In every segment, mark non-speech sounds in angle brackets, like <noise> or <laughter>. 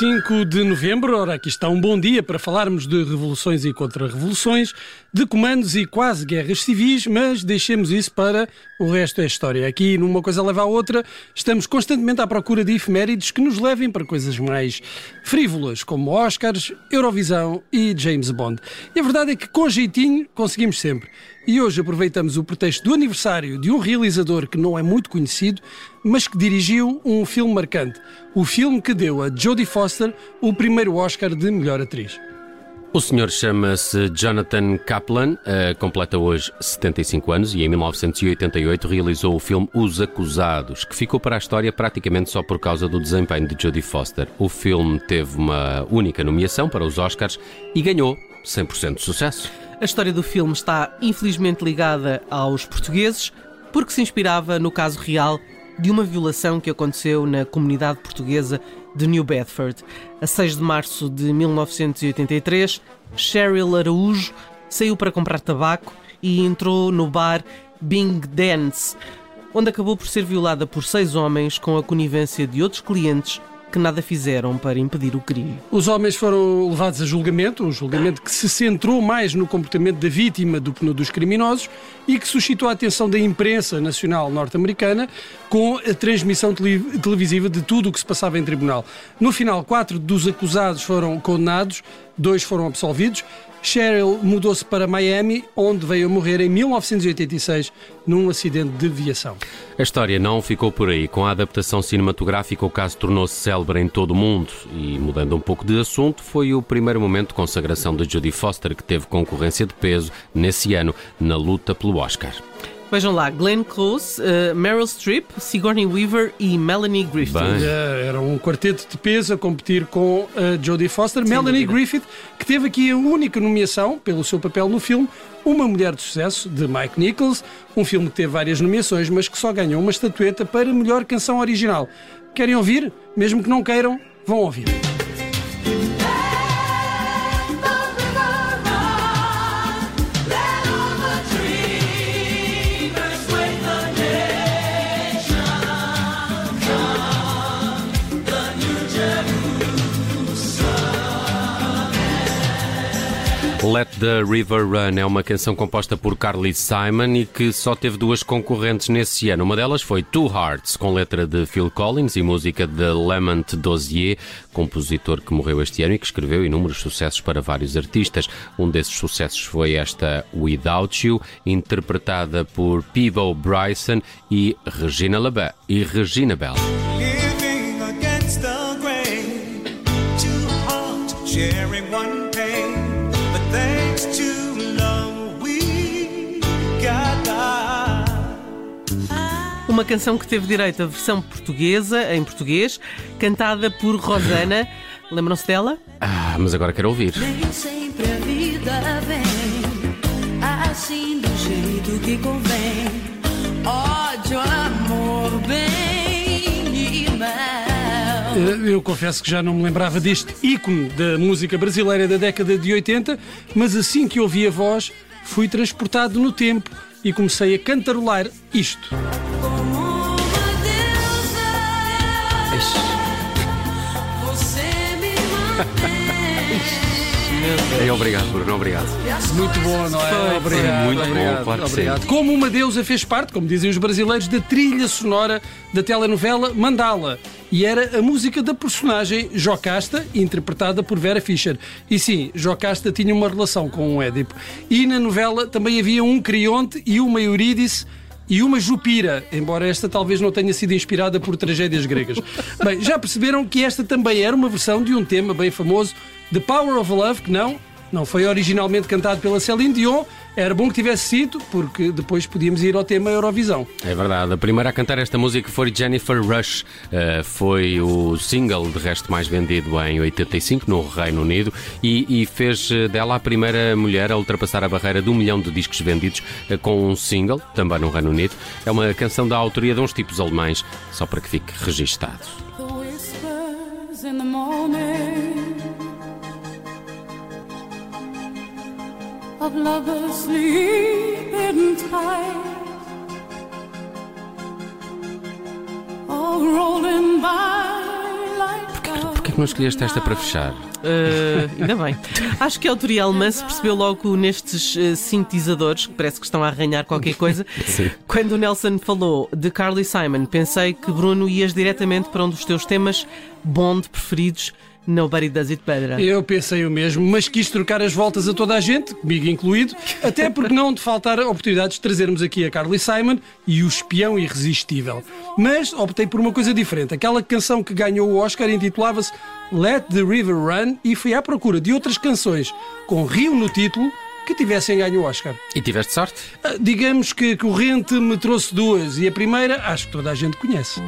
25 de novembro, ora aqui está um bom dia para falarmos de revoluções e contra-revoluções, de comandos e quase guerras civis, mas deixemos isso para o resto é história. Aqui, numa coisa leva à outra, estamos constantemente à procura de efemérides que nos levem para coisas mais frívolas, como Oscars, Eurovisão e James Bond. E a verdade é que com jeitinho conseguimos sempre. E hoje aproveitamos o pretexto do aniversário de um realizador que não é muito conhecido, mas que dirigiu um filme marcante. O filme que deu a Jodie Foster o primeiro Oscar de melhor atriz. O senhor chama-se Jonathan Kaplan, uh, completa hoje 75 anos e em 1988 realizou o filme Os Acusados, que ficou para a história praticamente só por causa do desempenho de Jodie Foster. O filme teve uma única nomeação para os Oscars e ganhou 100% de sucesso. A história do filme está infelizmente ligada aos portugueses, porque se inspirava no caso real de uma violação que aconteceu na comunidade portuguesa de New Bedford. A 6 de março de 1983, Cheryl Araújo saiu para comprar tabaco e entrou no bar Bing Dance, onde acabou por ser violada por seis homens com a conivência de outros clientes que nada fizeram para impedir o crime. Os homens foram levados a julgamento, um julgamento que se centrou mais no comportamento da vítima do que no dos criminosos e que suscitou a atenção da imprensa nacional norte-americana com a transmissão televisiva de tudo o que se passava em tribunal. No final, quatro dos acusados foram condenados, dois foram absolvidos Cheryl mudou-se para Miami, onde veio a morrer em 1986 num acidente de viação. A história não ficou por aí. Com a adaptação cinematográfica, o caso tornou-se célebre em todo o mundo. E, mudando um pouco de assunto, foi o primeiro momento de consagração de Jodie Foster, que teve concorrência de peso nesse ano na luta pelo Oscar. Vejam lá, Glenn Close, uh, Meryl Streep, Sigourney Weaver e Melanie Griffith. Bem. Era um quarteto de peso a competir com uh, Jodie Foster. Sem Melanie. Griffith, que teve aqui a única nomeação pelo seu papel no filme, Uma Mulher de Sucesso, de Mike Nichols, um filme que teve várias nomeações, mas que só ganhou uma estatueta para melhor canção original. Querem ouvir? Mesmo que não queiram, vão ouvir. The River Run é uma canção composta por Carly Simon e que só teve duas concorrentes nesse ano. Uma delas foi Two Hearts, com letra de Phil Collins e música de Lamont Dozier, compositor que morreu este ano e que escreveu inúmeros sucessos para vários artistas. Um desses sucessos foi esta Without You, interpretada por Peebo Bryson e Regina, Labe e Regina Bell. sharing one uma canção que teve direito à versão portuguesa, em português, cantada por Rosana. <coughs> Lembram-se dela? Ah, mas agora quero ouvir. Nem sempre a vida vem assim do jeito que convém. Ódio, amor, bem e mal. Eh, eu confesso que já não me lembrava deste ícone da música brasileira da década de 80, mas assim que ouvi a voz, fui transportado no tempo e comecei a cantarolar isto. Obrigado, Bruno, obrigado. Muito bom, não é? obrigado. Muito obrigado, bom, claro obrigado. Como uma deusa fez parte, como dizem os brasileiros, da trilha sonora da telenovela Mandala. E era a música da personagem Jocasta, interpretada por Vera Fischer. E sim, Jocasta tinha uma relação com um Édipo. E na novela também havia um Crionte e uma Eurídice e uma Jupira, embora esta talvez não tenha sido inspirada por tragédias gregas. Bem, já perceberam que esta também era uma versão de um tema bem famoso, The Power of Love, que não, não foi originalmente cantado pela Céline Dion, era bom que tivesse sido, porque depois podíamos ir ao tema Eurovisão. É verdade. A primeira a cantar esta música foi Jennifer Rush. Uh, foi o single, de resto, mais vendido em 85 no Reino Unido e, e, fez eh, dela a primeira mulher a ultrapassar a barreira de um milhão de discos vendidos uh, com um single, também no Reino Unido. É uma canção da autoria de uns tipos alemães, só para que fique registado. Of lovers sleeping tight. All rolling by like Porquê, que não escolheste esta para fechar? Uh, ainda bem. Acho que a autoria alemã se percebeu logo nestes uh, sintetizadores, que parece que estão a arranhar qualquer coisa. <laughs> Sim. Quando o Nelson falou de Carly Simon, pensei que Bruno ias diretamente para um dos teus temas Bond preferidos. Nobody Does It Better. Eu pensei o mesmo, mas quis trocar as voltas a toda a gente, comigo incluído, até porque não de faltar oportunidades de trazermos aqui a Carly Simon e o espião irresistível. Mas optei por uma coisa diferente. Aquela canção que ganhou o Oscar intitulava-se Let the River Run e fui à procura de outras canções com Rio no título que tivessem ganho o Oscar. E tiveste sorte? Ah, Digamos que corrente me trouxe duas e a primeira acho que toda a gente conhece.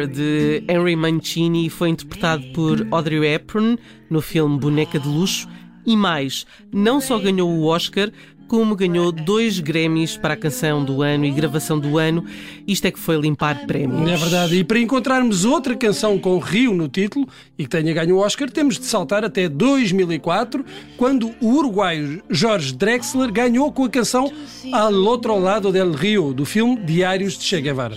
River de Henry Mancini foi interpretado por Audrey Hepburn no filme Boneca de Luxo e mais, não só ganhou o Oscar, como ganhou dois Grammys para a canção do ano e gravação do ano. Isto é que foi limpar prémios. É verdade. E para encontrarmos outra canção com Rio no título e que tenha ganho o Oscar, temos de saltar até 2004, quando o uruguaio Jorge Drexler ganhou com a canção Al Otro Lado del Rio, do filme Diários de Che Guevara.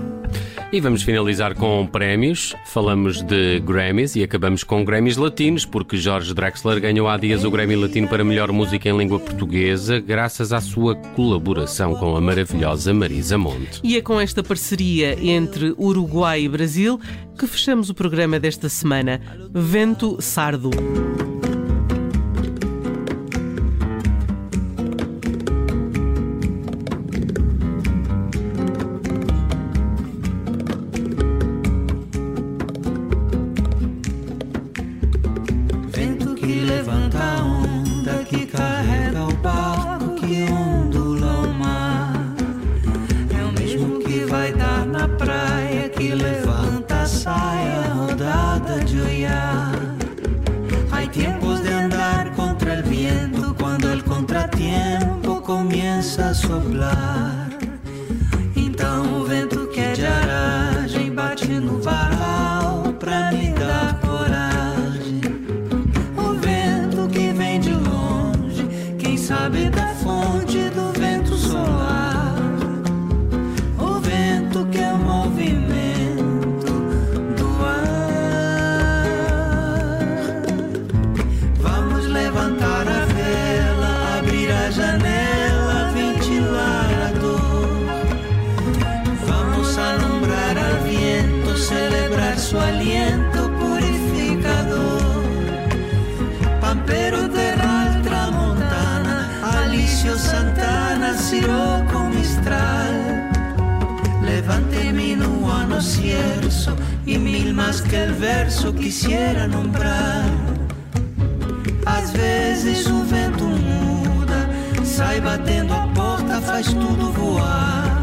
E vamos finalizar com prémios. Falamos de Grammys e acabamos com Grammys latinos, porque Jorge Drexler ganhou há dias o Grammy Latino para melhor música em língua portuguesa, graças à sua colaboração com a maravilhosa Marisa Monte. E é com esta parceria entre Uruguai e Brasil que fechamos o programa desta semana. Vento Sardo. Soplar. Aliento purificador. Pampero de la tramontana, Alicio Santana, Siroco Mistral. Levante mi nuano cierzo y mil más que el verso quisiera nombrar. Às vezes o vento muda, sai batendo a porta, faz tudo voar.